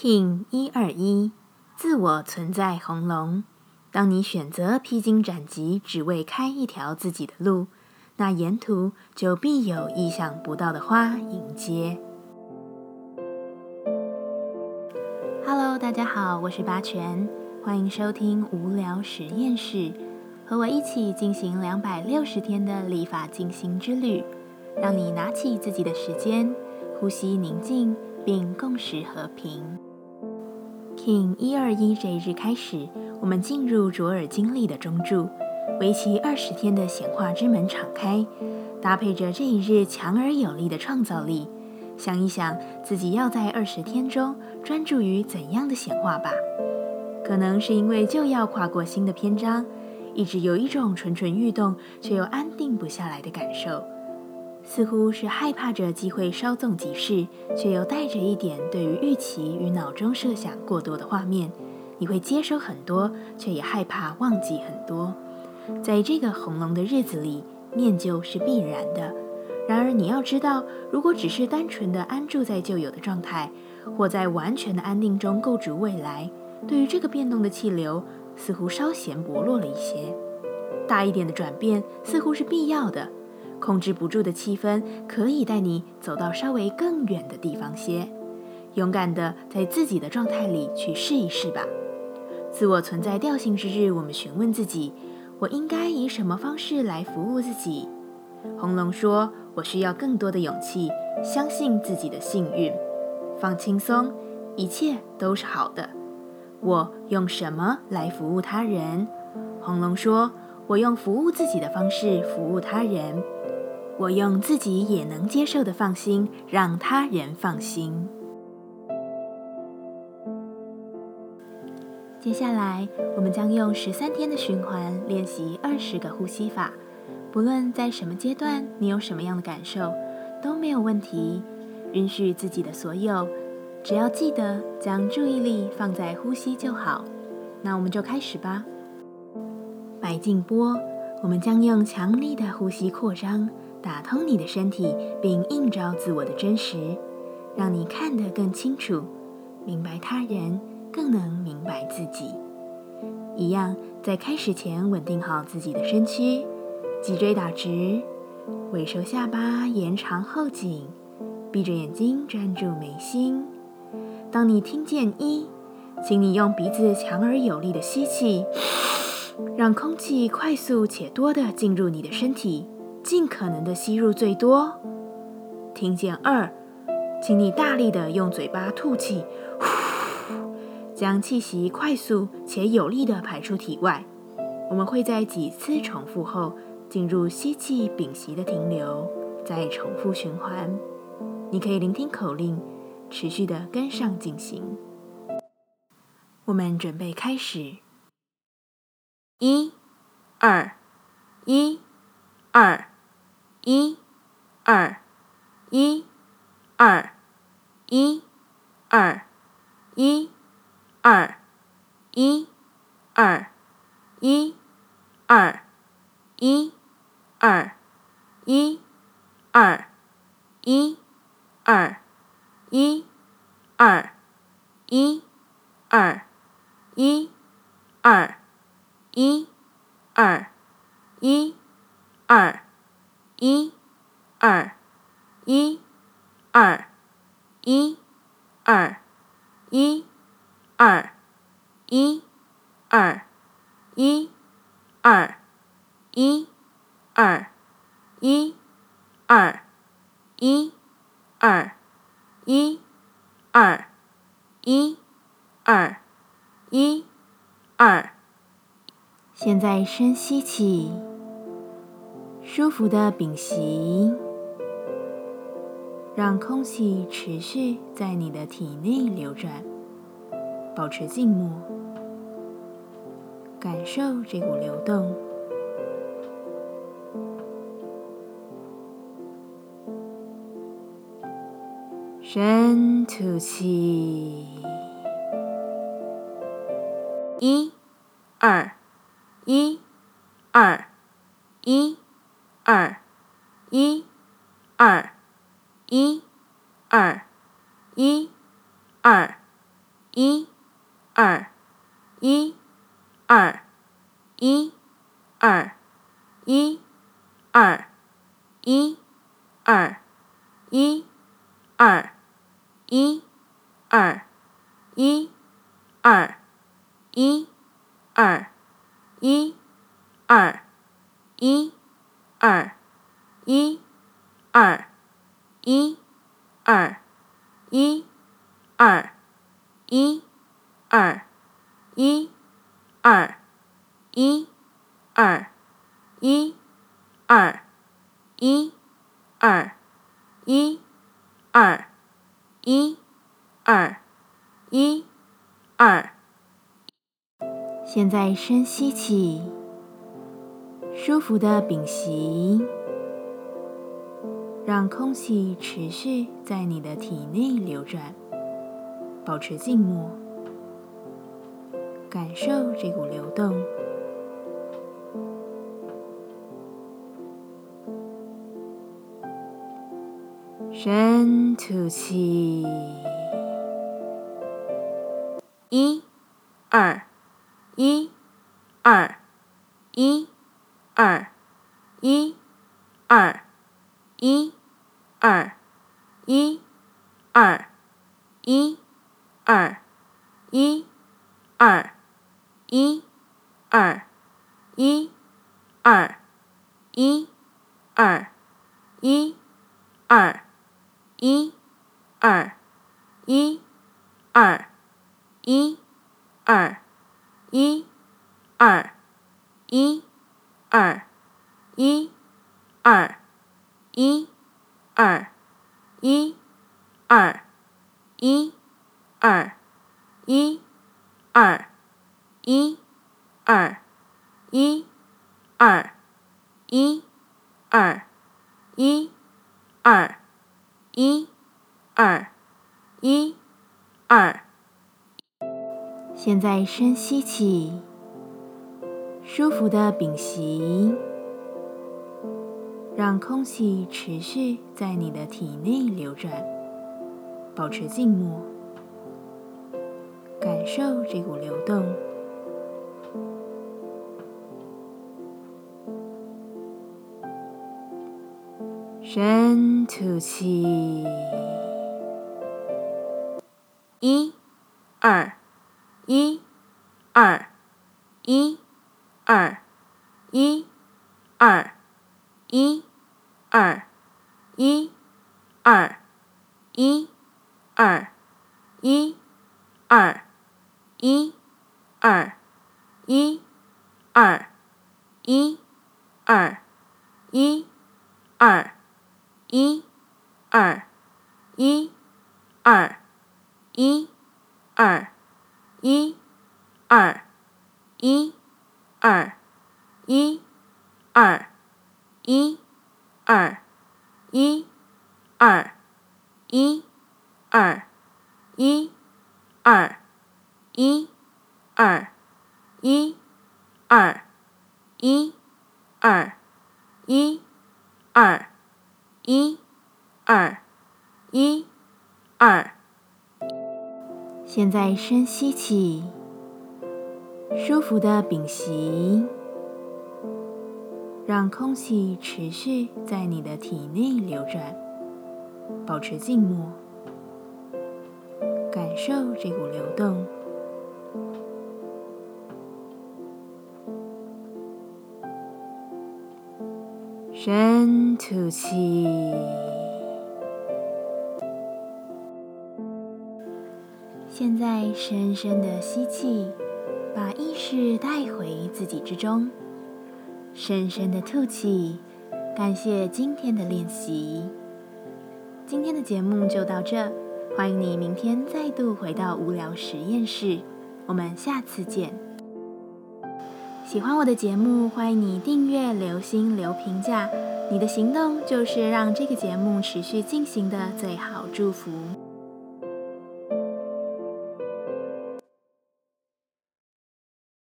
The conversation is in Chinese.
King 一二一，自我存在红龙。当你选择披荆斩棘，只为开一条自己的路，那沿途就必有意想不到的花迎接。Hello，大家好，我是八全，欢迎收听无聊实验室，和我一起进行两百六十天的立法进行之旅，让你拿起自己的时间，呼吸宁静，并共识和平。King 一二一这一日开始，我们进入卓尔经历的中柱，为期二十天的显化之门敞开，搭配着这一日强而有力的创造力，想一想自己要在二十天中专注于怎样的显化吧。可能是因为就要跨过新的篇章，一直有一种蠢蠢欲动却又安定不下来的感受。似乎是害怕着机会稍纵即逝，却又带着一点对于预期与脑中设想过多的画面。你会接收很多，却也害怕忘记很多。在这个红龙的日子里，念旧是必然的。然而你要知道，如果只是单纯的安住在旧有的状态，或在完全的安定中构筑未来，对于这个变动的气流，似乎稍显薄弱了一些。大一点的转变似乎是必要的。控制不住的气氛，可以带你走到稍微更远的地方些。勇敢的在自己的状态里去试一试吧。自我存在调性之日，我们询问自己：我应该以什么方式来服务自己？红龙说：“我需要更多的勇气，相信自己的幸运，放轻松，一切都是好的。”我用什么来服务他人？红龙说：“我用服务自己的方式服务他人。”我用自己也能接受的放心，让他人放心。接下来，我们将用十三天的循环练习二十个呼吸法。不论在什么阶段，你有什么样的感受，都没有问题。允许自己的所有，只要记得将注意力放在呼吸就好。那我们就开始吧。白静波，我们将用强力的呼吸扩张。打通你的身体，并映照自我的真实，让你看得更清楚，明白他人，更能明白自己。一样，在开始前稳定好自己的身躯，脊椎打直，尾收下巴，延长后颈，闭着眼睛专注眉心。当你听见一，请你用鼻子强而有力的吸气，让空气快速且多的进入你的身体。尽可能的吸入最多。听见二，请你大力的用嘴巴吐气，将气息快速且有力的排出体外。我们会在几次重复后进入吸气屏息的停留，再重复循环。你可以聆听口令，持续的跟上进行。我们准备开始。一、二、一、二。一，二，一，二，一，二，一，二，一，二，一，二，一，二，一，二，一，二，一，二，一，二，一，二，一，二，一，二。一，二，一，二，一，二，一，二，一，二，一，二，一，二，一，二，一，二，一，二，一，二，一，二。现在深吸气。舒服的屏息，让空气持续在你的体内流转，保持静默，感受这股流动。深吐气，一、二、一、二、一。二，一，二，一，二，一，二，一、二、一、二、一、二、一、二、一、二、一、二、一、二、一、二、一、二、一、二、一、二、一、二、一、二、一、二、一、二、一、二、一、二、一、二、一、二、一、二、一、二、一、二。现在深吸气，舒服的屏息，让空气持续在你的体内流转，保持静默，感受这股流动。深吐气，一、二、一、二、一、二、一、二、一、二、一、二、一、二、一、二、一、二、一、二、一、二、一、二。一、二、一、二、一、二、一、二、一、二、一、二、一、二、一、二、一、二、一、二、一、二、一、二、一、二、一、二。一、二、一、二。现在深吸气，舒服的屏息，让空气持续在你的体内流转，保持静默，感受这股流动。深吐气，一、二、一、二、一、二、一、二、一、二、一、二、一、二、一、二、一、二、一、二、一、二、一、二。一、二、一、二、一、二、一、二、一、二、一、二、一、二、一、二、一、二、一、二、一、二、一、二、一、二、一、二。一、二、一、二。现在深吸气，舒服的屏息，让空气持续在你的体内流转，保持静默，感受这股流动。深吐气，现在深深的吸气，把意识带回自己之中。深深的吐气，感谢今天的练习。今天的节目就到这，欢迎你明天再度回到无聊实验室，我们下次见。喜欢我的节目，欢迎你订阅、留心、留评价。你的行动就是让这个节目持续进行的最好祝福。